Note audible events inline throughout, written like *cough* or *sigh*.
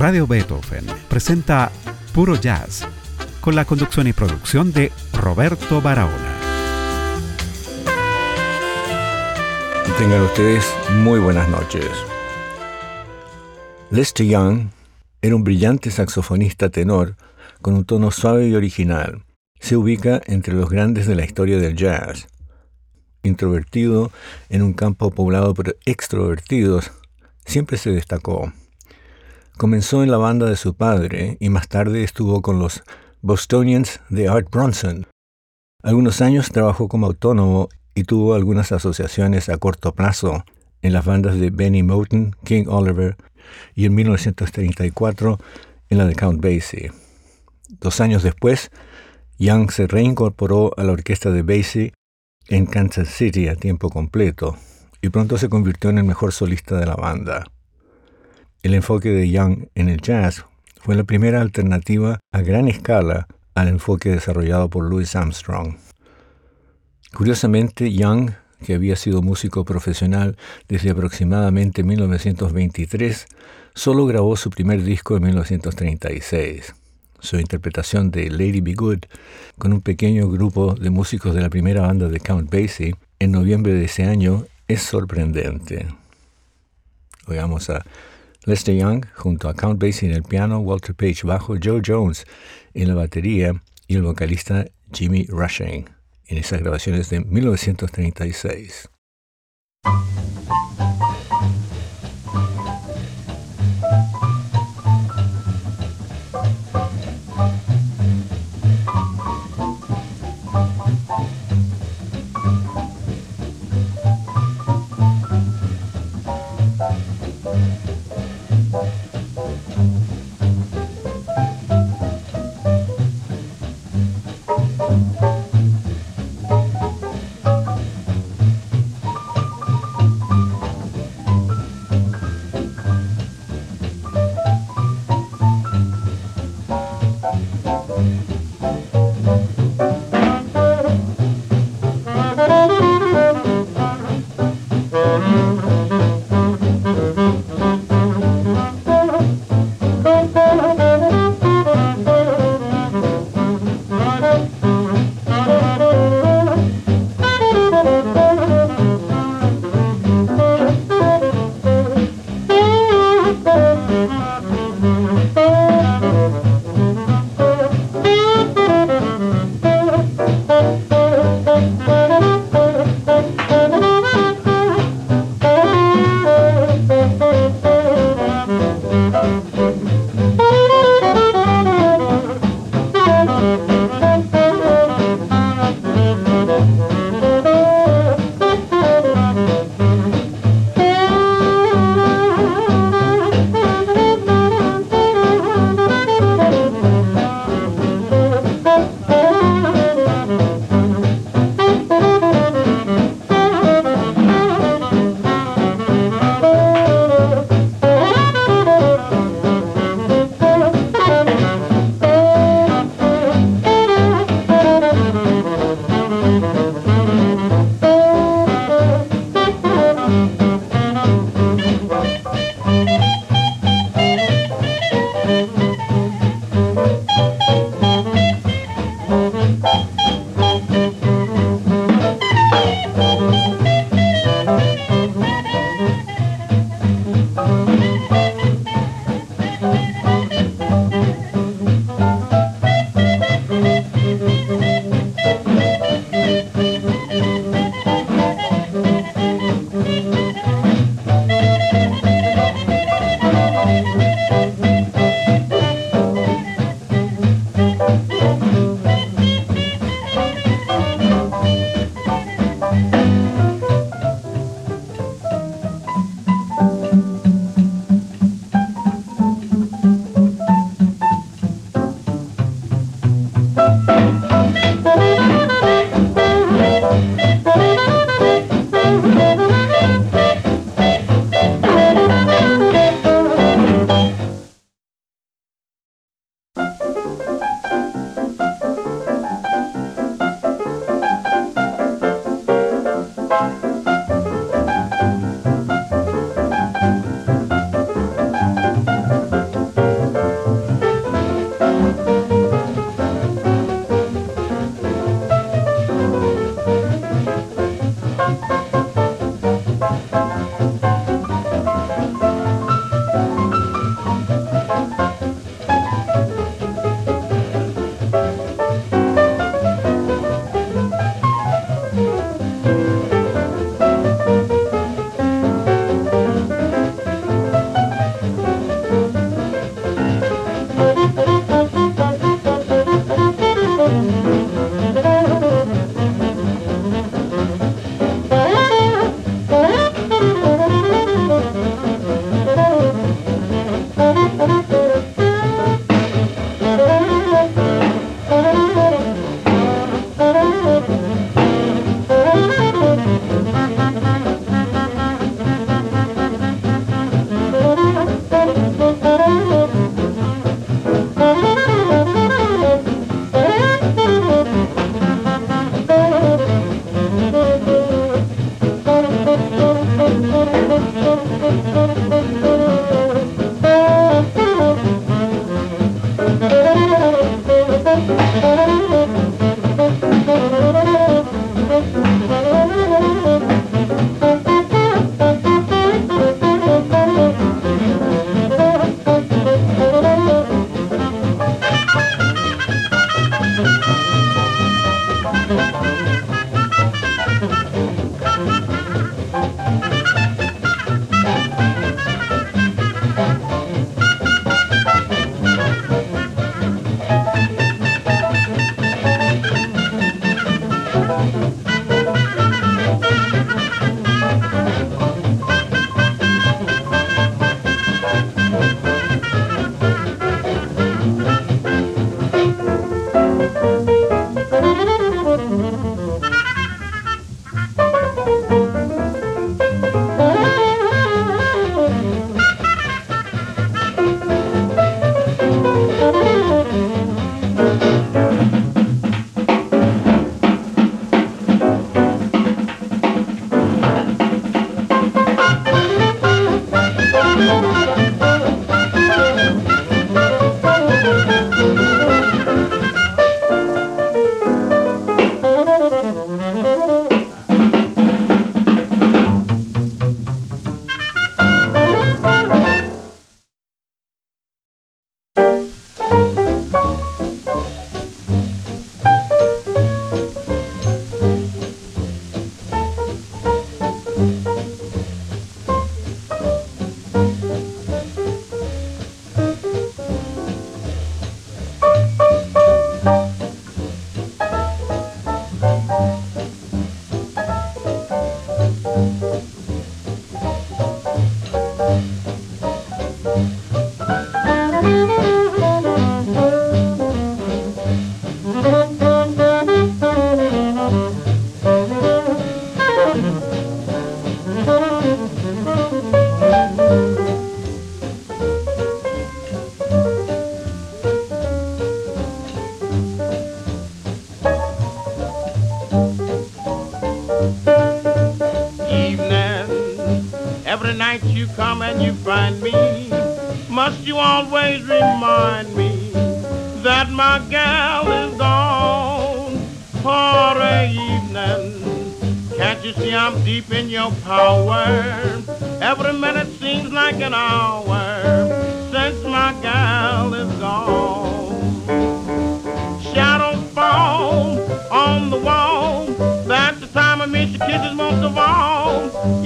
Radio Beethoven presenta Puro Jazz con la conducción y producción de Roberto Barahona. Tengan ustedes muy buenas noches. Lester Young era un brillante saxofonista tenor con un tono suave y original. Se ubica entre los grandes de la historia del jazz. Introvertido en un campo poblado por extrovertidos, siempre se destacó. Comenzó en la banda de su padre y más tarde estuvo con los Bostonians de Art Bronson. Algunos años trabajó como autónomo y tuvo algunas asociaciones a corto plazo en las bandas de Benny Moten, King Oliver y en 1934 en la de Count Basie. Dos años después, Young se reincorporó a la orquesta de Basie en Kansas City a tiempo completo y pronto se convirtió en el mejor solista de la banda. El enfoque de Young en el jazz fue la primera alternativa a gran escala al enfoque desarrollado por Louis Armstrong. Curiosamente, Young, que había sido músico profesional desde aproximadamente 1923, solo grabó su primer disco en 1936. Su interpretación de Lady Be Good con un pequeño grupo de músicos de la primera banda de Count Basie en noviembre de ese año es sorprendente. A Lester Young junto a Count Basie en el piano, Walter Page bajo, Joe Jones en la batería y el vocalista Jimmy Rushing en esas grabaciones de 1936.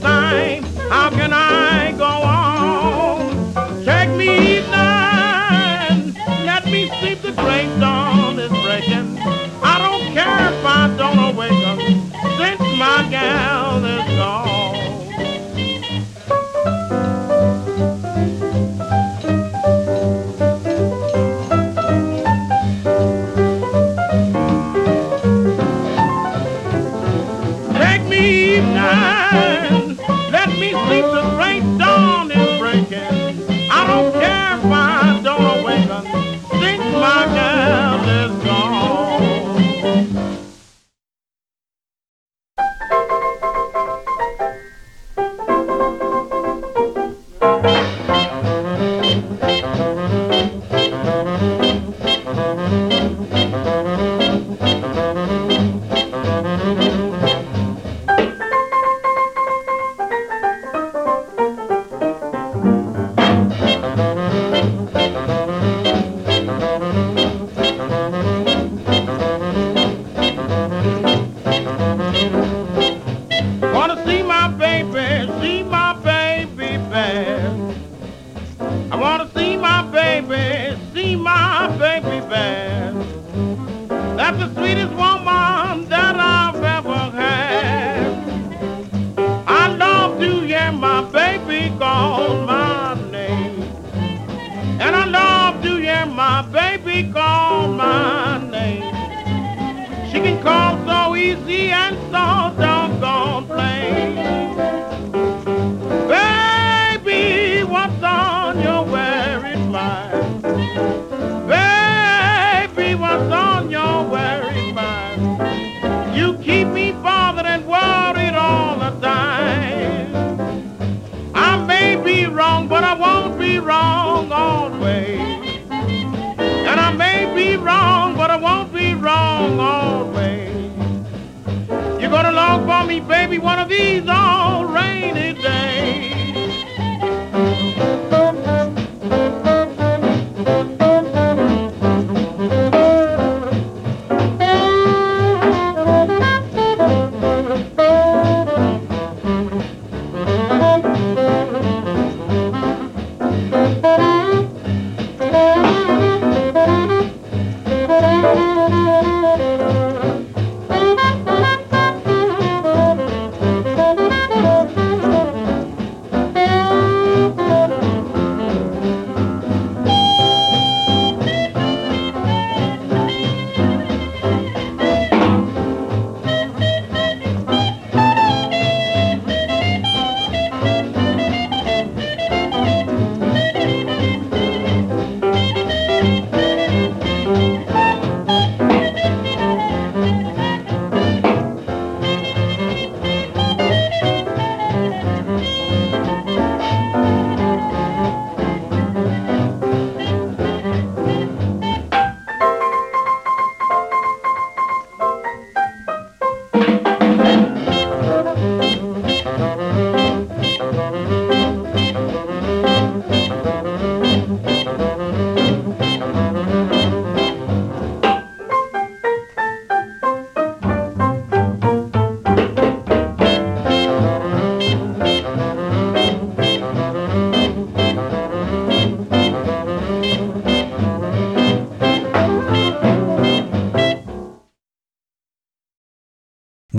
sign, how can I go on? Mm-hmm.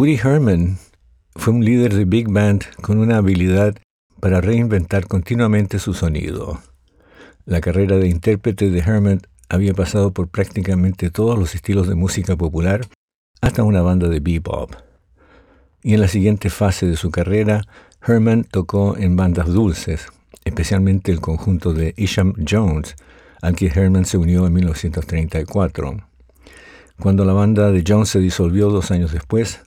Woody Herman fue un líder de big band con una habilidad para reinventar continuamente su sonido. La carrera de intérprete de Herman había pasado por prácticamente todos los estilos de música popular hasta una banda de bebop. Y en la siguiente fase de su carrera, Herman tocó en bandas dulces, especialmente el conjunto de Isham Jones, al que Herman se unió en 1934. Cuando la banda de Jones se disolvió dos años después,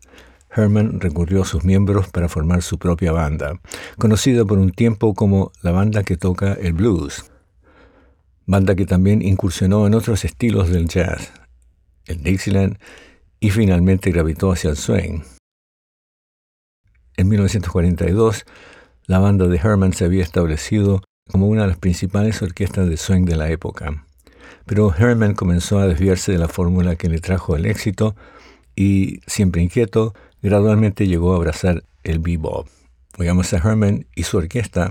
Herman recurrió a sus miembros para formar su propia banda, conocida por un tiempo como la banda que toca el blues, banda que también incursionó en otros estilos del jazz, el Dixieland, y finalmente gravitó hacia el swing. En 1942, la banda de Herman se había establecido como una de las principales orquestas de swing de la época. Pero Herman comenzó a desviarse de la fórmula que le trajo el éxito y, siempre inquieto, gradualmente llegó a abrazar el bebop. Oigamos a Herman y su orquesta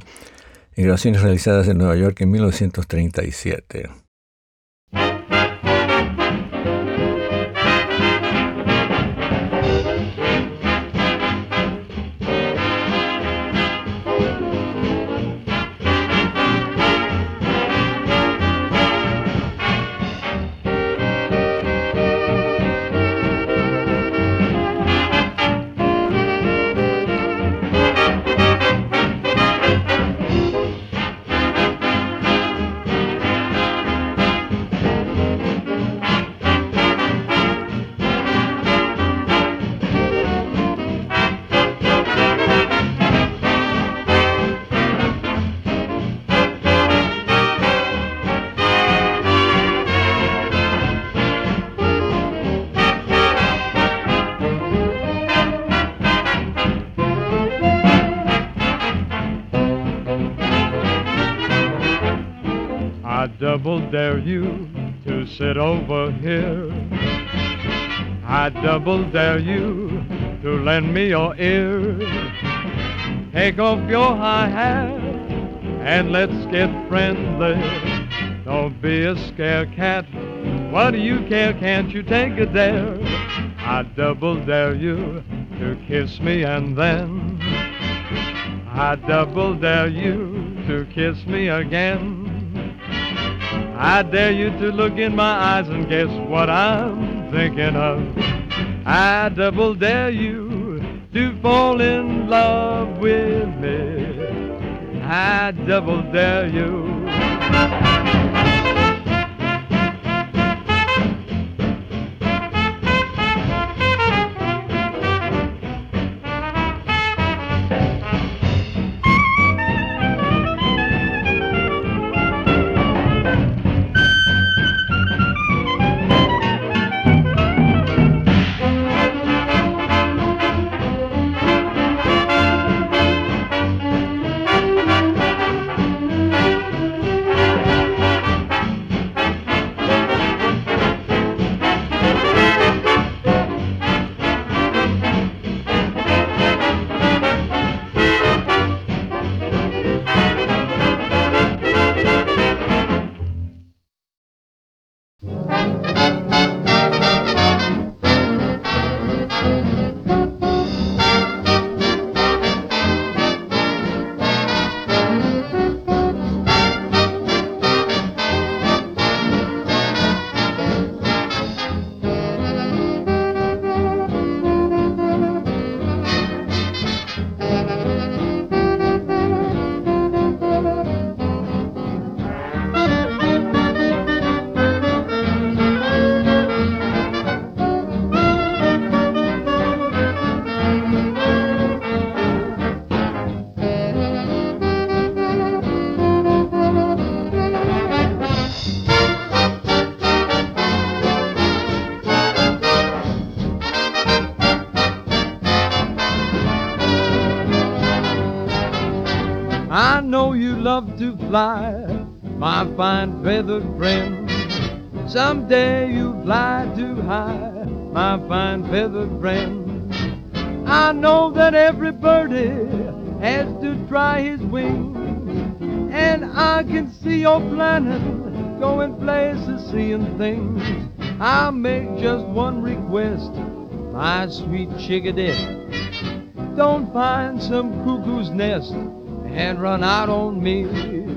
en grabaciones realizadas en Nueva York en 1937. I double dare you to lend me your ear. Take off your high hat and let's get friendly. Don't be a scare cat. What do you care? Can't you take a dare? I double dare you to kiss me and then I double dare you to kiss me again. I dare you to look in my eyes and guess what I'm thinking of. I double dare you to fall in love with me. I double dare you. Fly, my fine feathered friend. Someday you'll fly too high, my fine feathered friend. I know that every birdie has to try his wings, and I can see your planet going places, seeing things. I'll make just one request, my sweet chickadee. Don't find some cuckoo's nest and run out on me.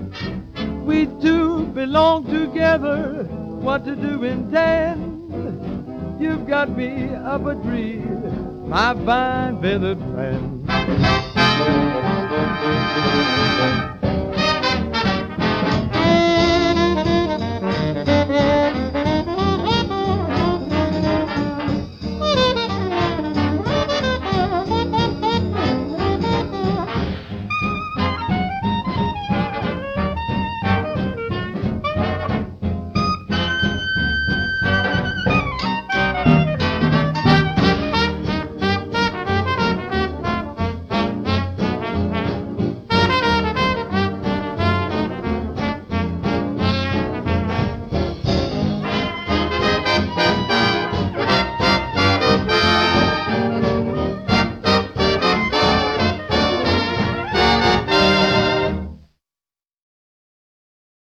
We two belong together. What to do intend? You've got me up a tree, my fine feathered friend.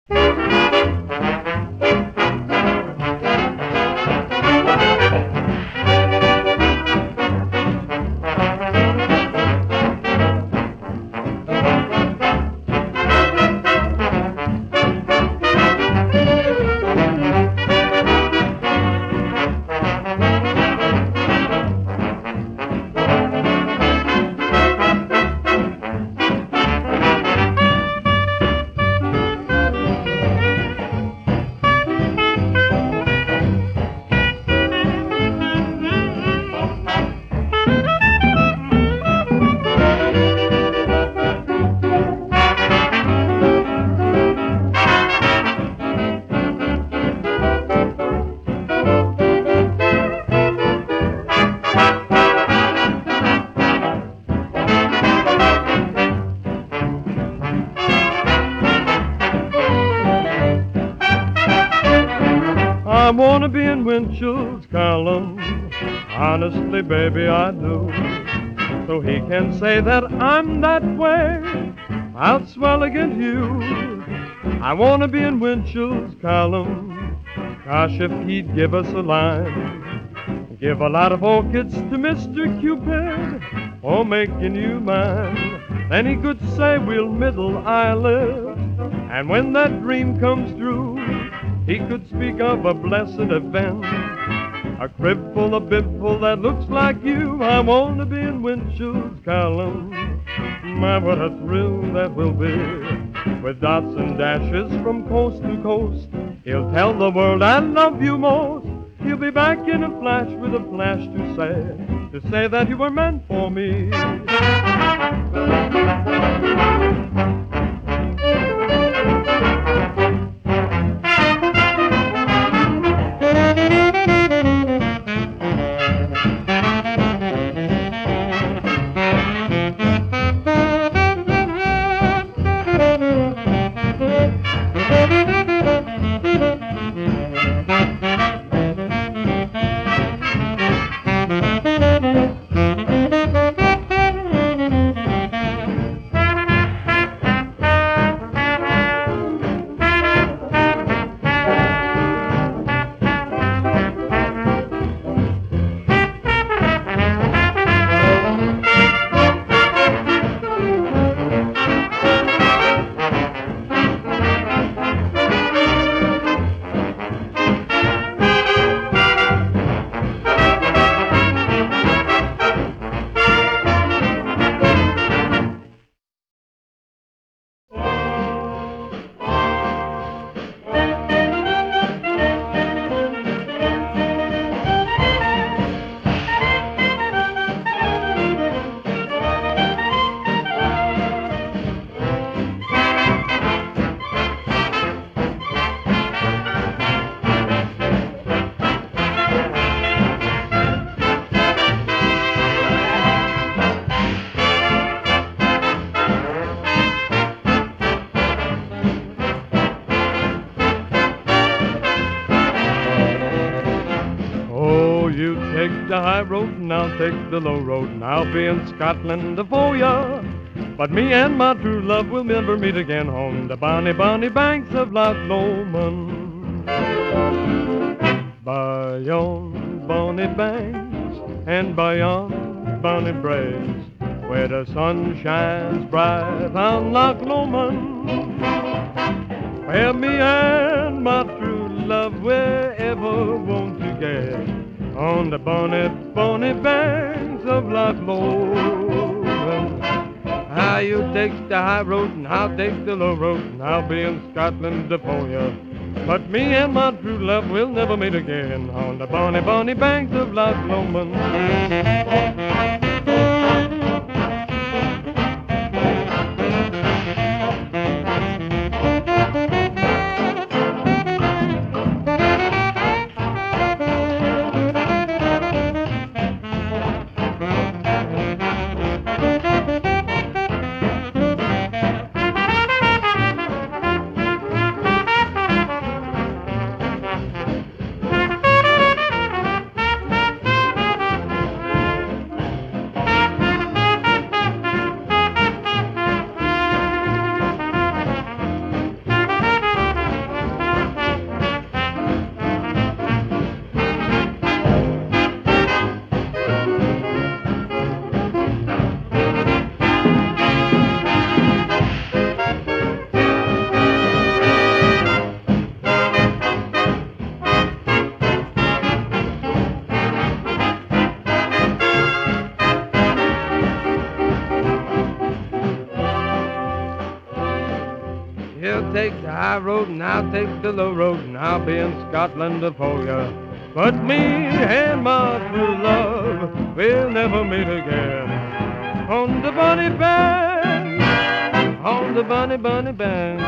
Winchell's Honestly, baby, I do. So he can say that I'm that way. I'll swell against you. I want to be in Winchell's column. Gosh, if he'd give us a line. Give a lot of orchids to Mr. Cupid for making you mine. Then he could say we'll middle eyelid. And when that dream comes true, he could speak of a blessed event, A crib full of that looks like you. I want to be in Winchell's column. My, what a thrill that will be. With dots and dashes from coast to coast. He'll tell the world I love you most. He'll be back in a flash with a flash to say, to say that you were meant for me. The low road and I'll be in Scotland for ya. But me and my true love will never meet again on the bonny, bonny banks of Loch Lomond. By yon bonny banks and by yon bonny braes, where the sun shines bright on Loch Lomond, where me and my true love wherever want to get on the bonny, bonny banks of Loch Lomond. How you take the high road and I'll take the low road and I'll be in Scotland for you. But me and my true love will never meet again on the bonny, bonny banks of Loch Lomond. Road and I'll take the low road and I'll be in Scotland for ya. But me and my true love will never meet again on the bunny bank, on the bunny bunny bank,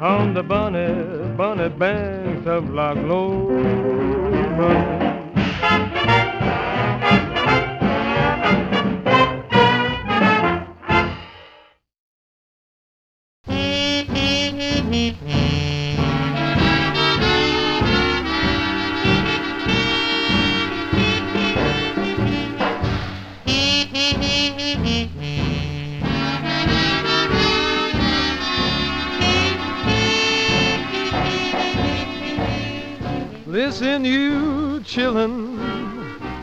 on the bunny bunny banks of Loch Listen, you chillin',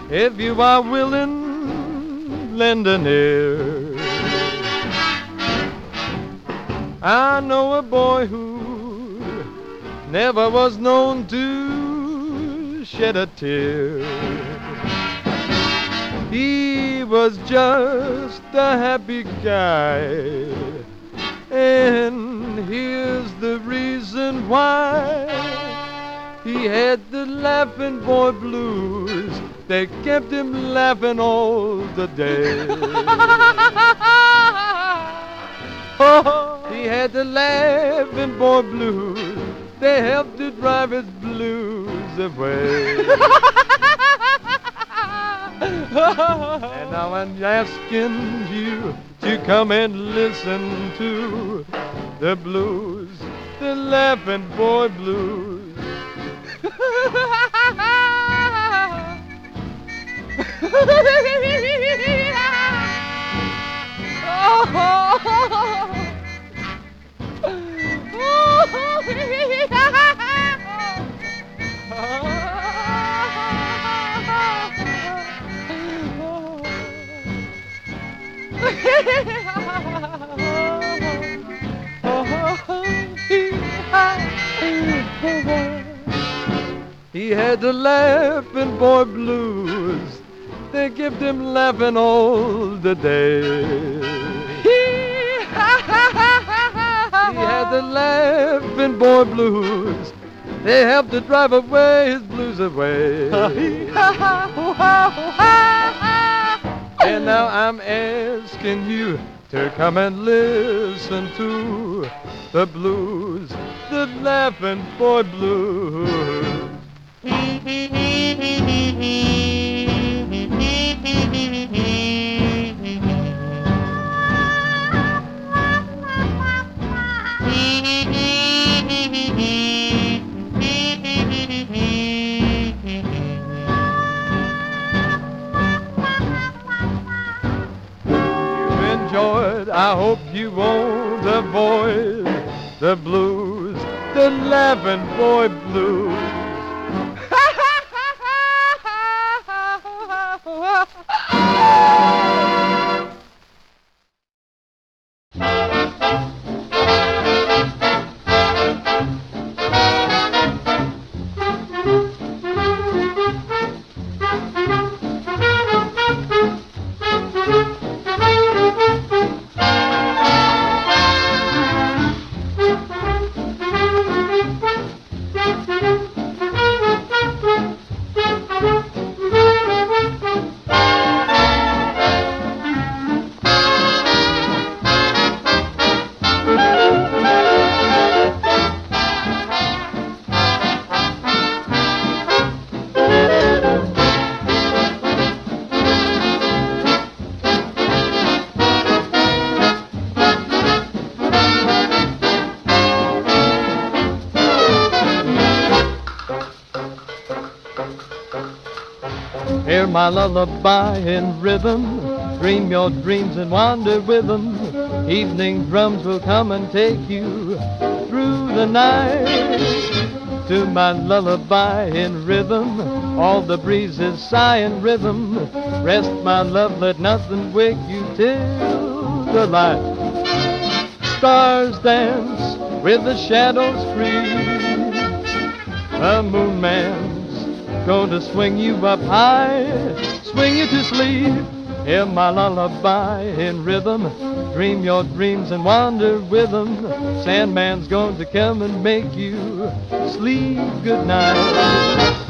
if you are willin', lend an ear. I know a boy who never was known to shed a tear. He was just a happy guy. And here's the reason why. He had the laughing boy blues. They kept him laughing all the day. *laughs* he had the laughing boy blues. They helped to drive his blues away. *laughs* and now I'm asking you to come and listen to the blues, the laughing boy blues. Ha ha ha ha! He had the laughing boy blues. They kept him laughing all the day. He had the laughing boy blues. They helped to drive away his blues away. and now I'm asking you to come and listen to the blues, the laughing boy blues. I hope you won't avoid the blues, the laughing boy blues. ハハハハ! My lullaby in rhythm. Dream your dreams and wander with them. Evening drums will come and take you through the night. To my lullaby in rhythm. All the breezes sigh in rhythm. Rest, my love, let nothing wake you till the light. Stars dance with the shadows free. The moon man's to swing you up high, swing you to sleep. Hear my lullaby in rhythm, dream your dreams and wander with them. Sandman's going to come and make you sleep good night.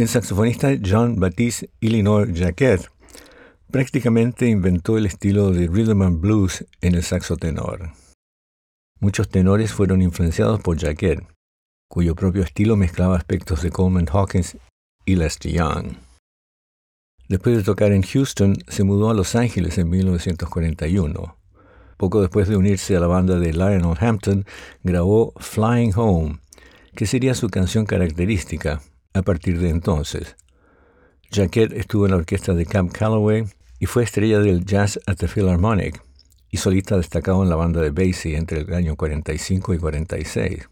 El saxofonista Jean-Baptiste Illinois Jacquet prácticamente inventó el estilo de rhythm and blues en el saxo tenor. Muchos tenores fueron influenciados por Jacquet, cuyo propio estilo mezclaba aspectos de Coleman Hawkins y Lester Young. Después de tocar en Houston, se mudó a Los Ángeles en 1941. Poco después de unirse a la banda de Lionel Hampton, grabó Flying Home, que sería su canción característica a partir de entonces. Jacquet estuvo en la orquesta de Camp Calloway y fue estrella del Jazz at the Philharmonic y solista destacado en la banda de Basie entre el año 45 y 46.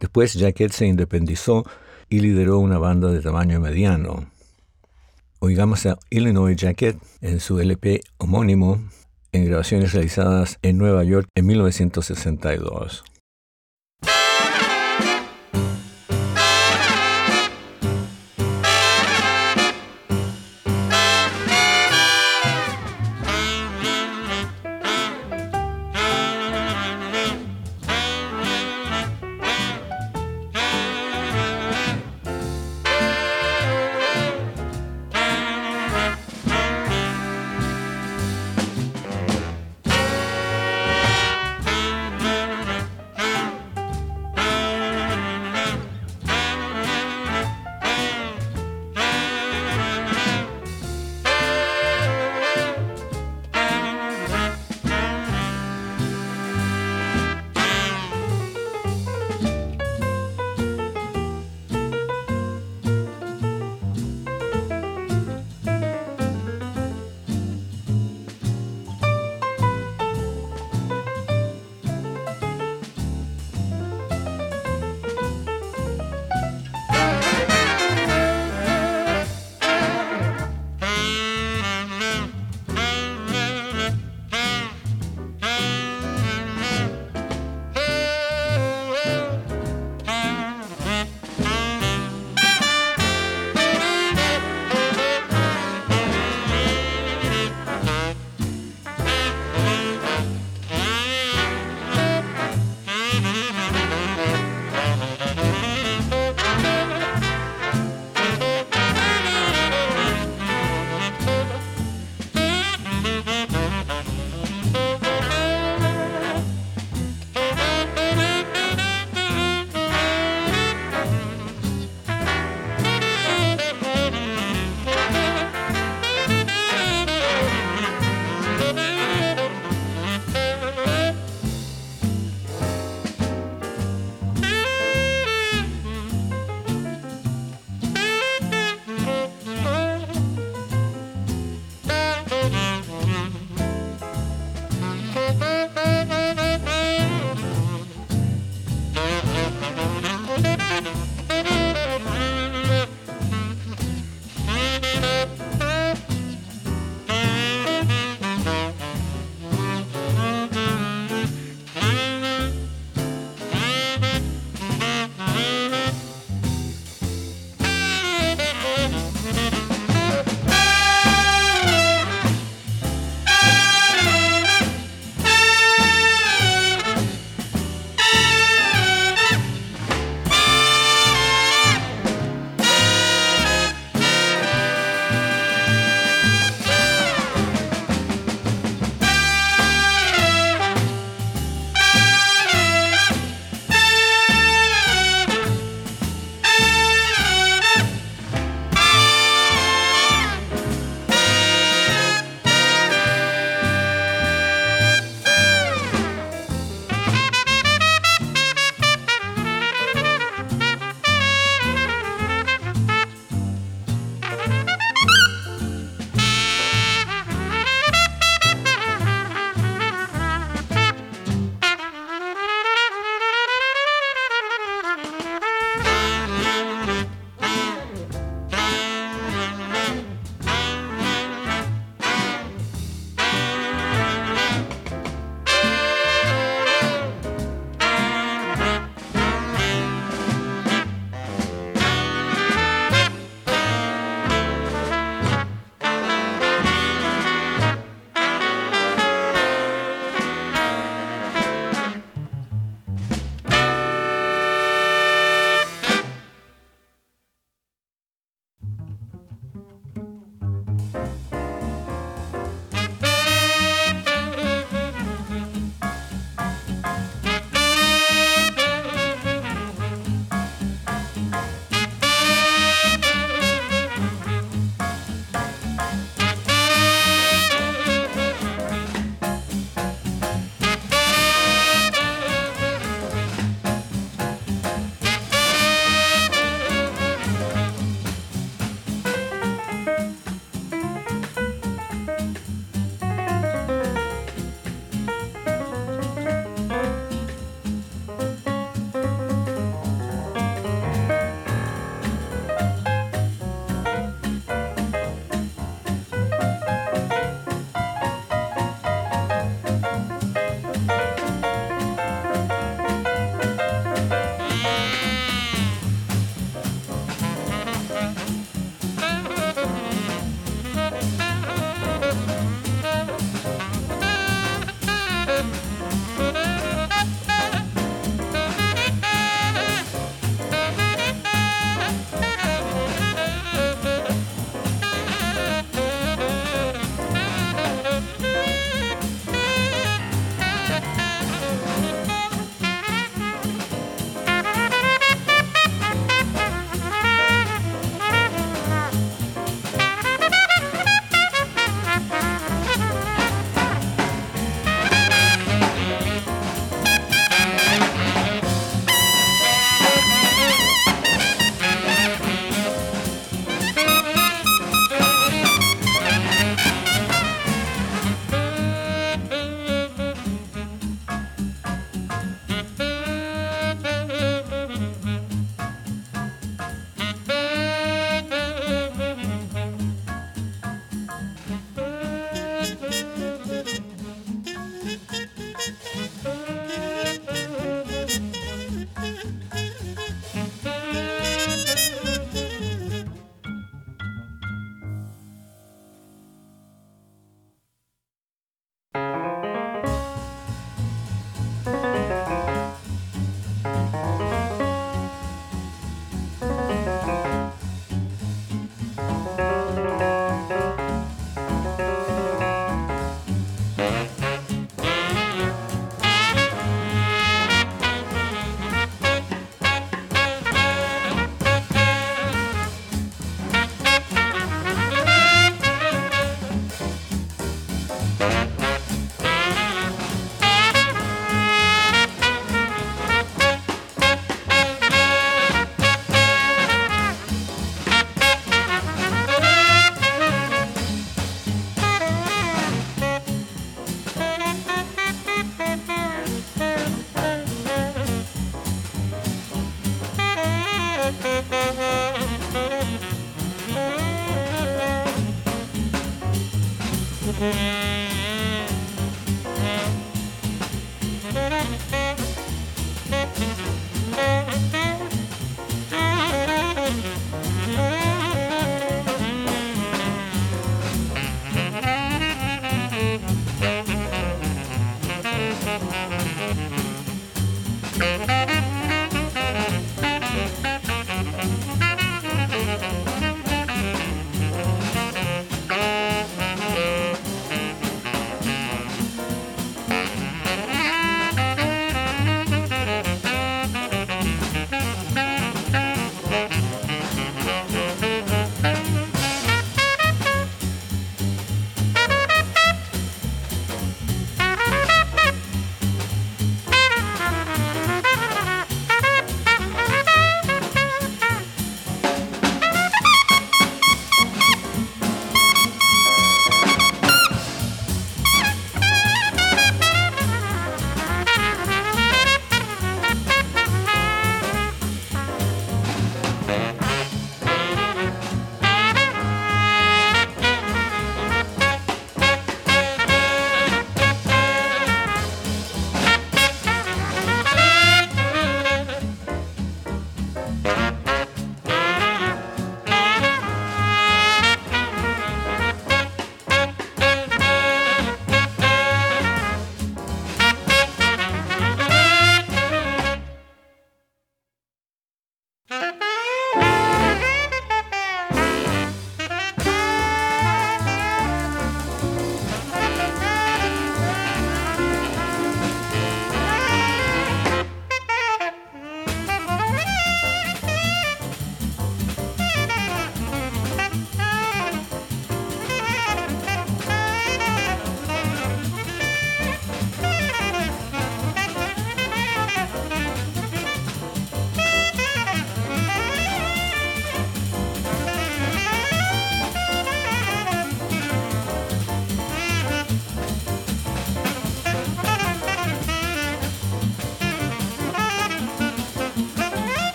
Después Jacquet se independizó y lideró una banda de tamaño mediano. Oigamos a Illinois Jacquet en su LP homónimo en grabaciones realizadas en Nueva York en 1962.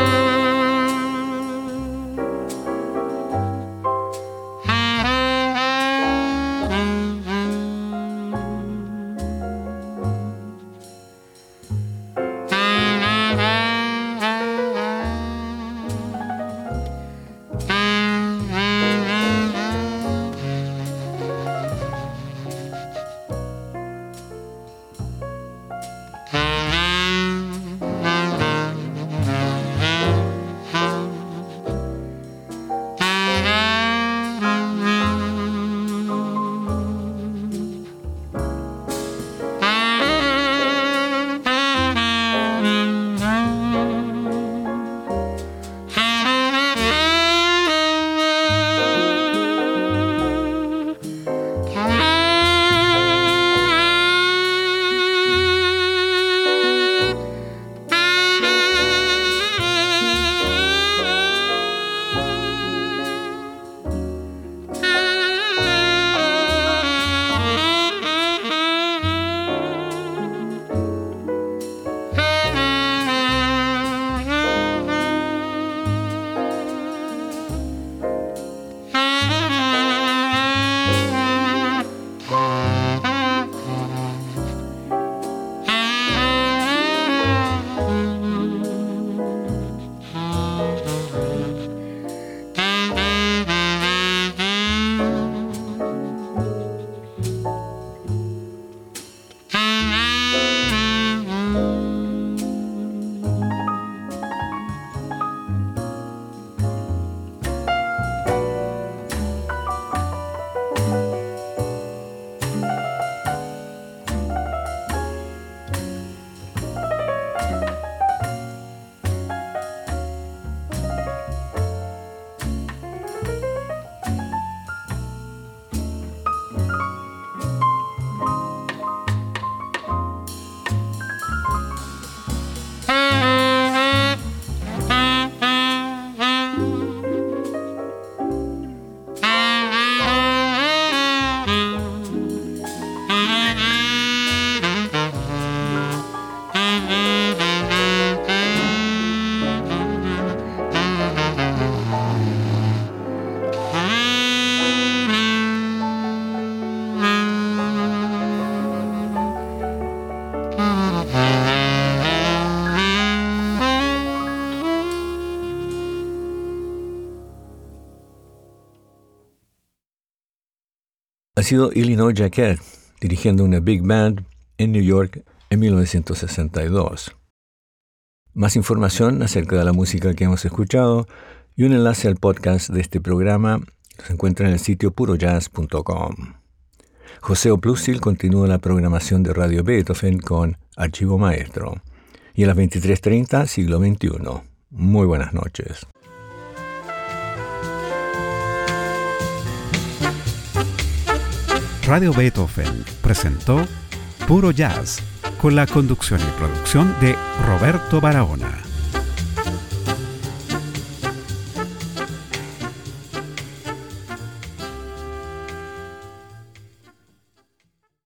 Ha sido Illinois Jacquet, dirigiendo una big band en New York en 1962. Más información acerca de la música que hemos escuchado y un enlace al podcast de este programa se encuentra en el sitio purojazz.com. José Oplusil continúa la programación de Radio Beethoven con Archivo Maestro. Y a las 23.30, siglo XXI. Muy buenas noches. Radio Beethoven presentó Puro Jazz con la conducción y producción de Roberto Barahona.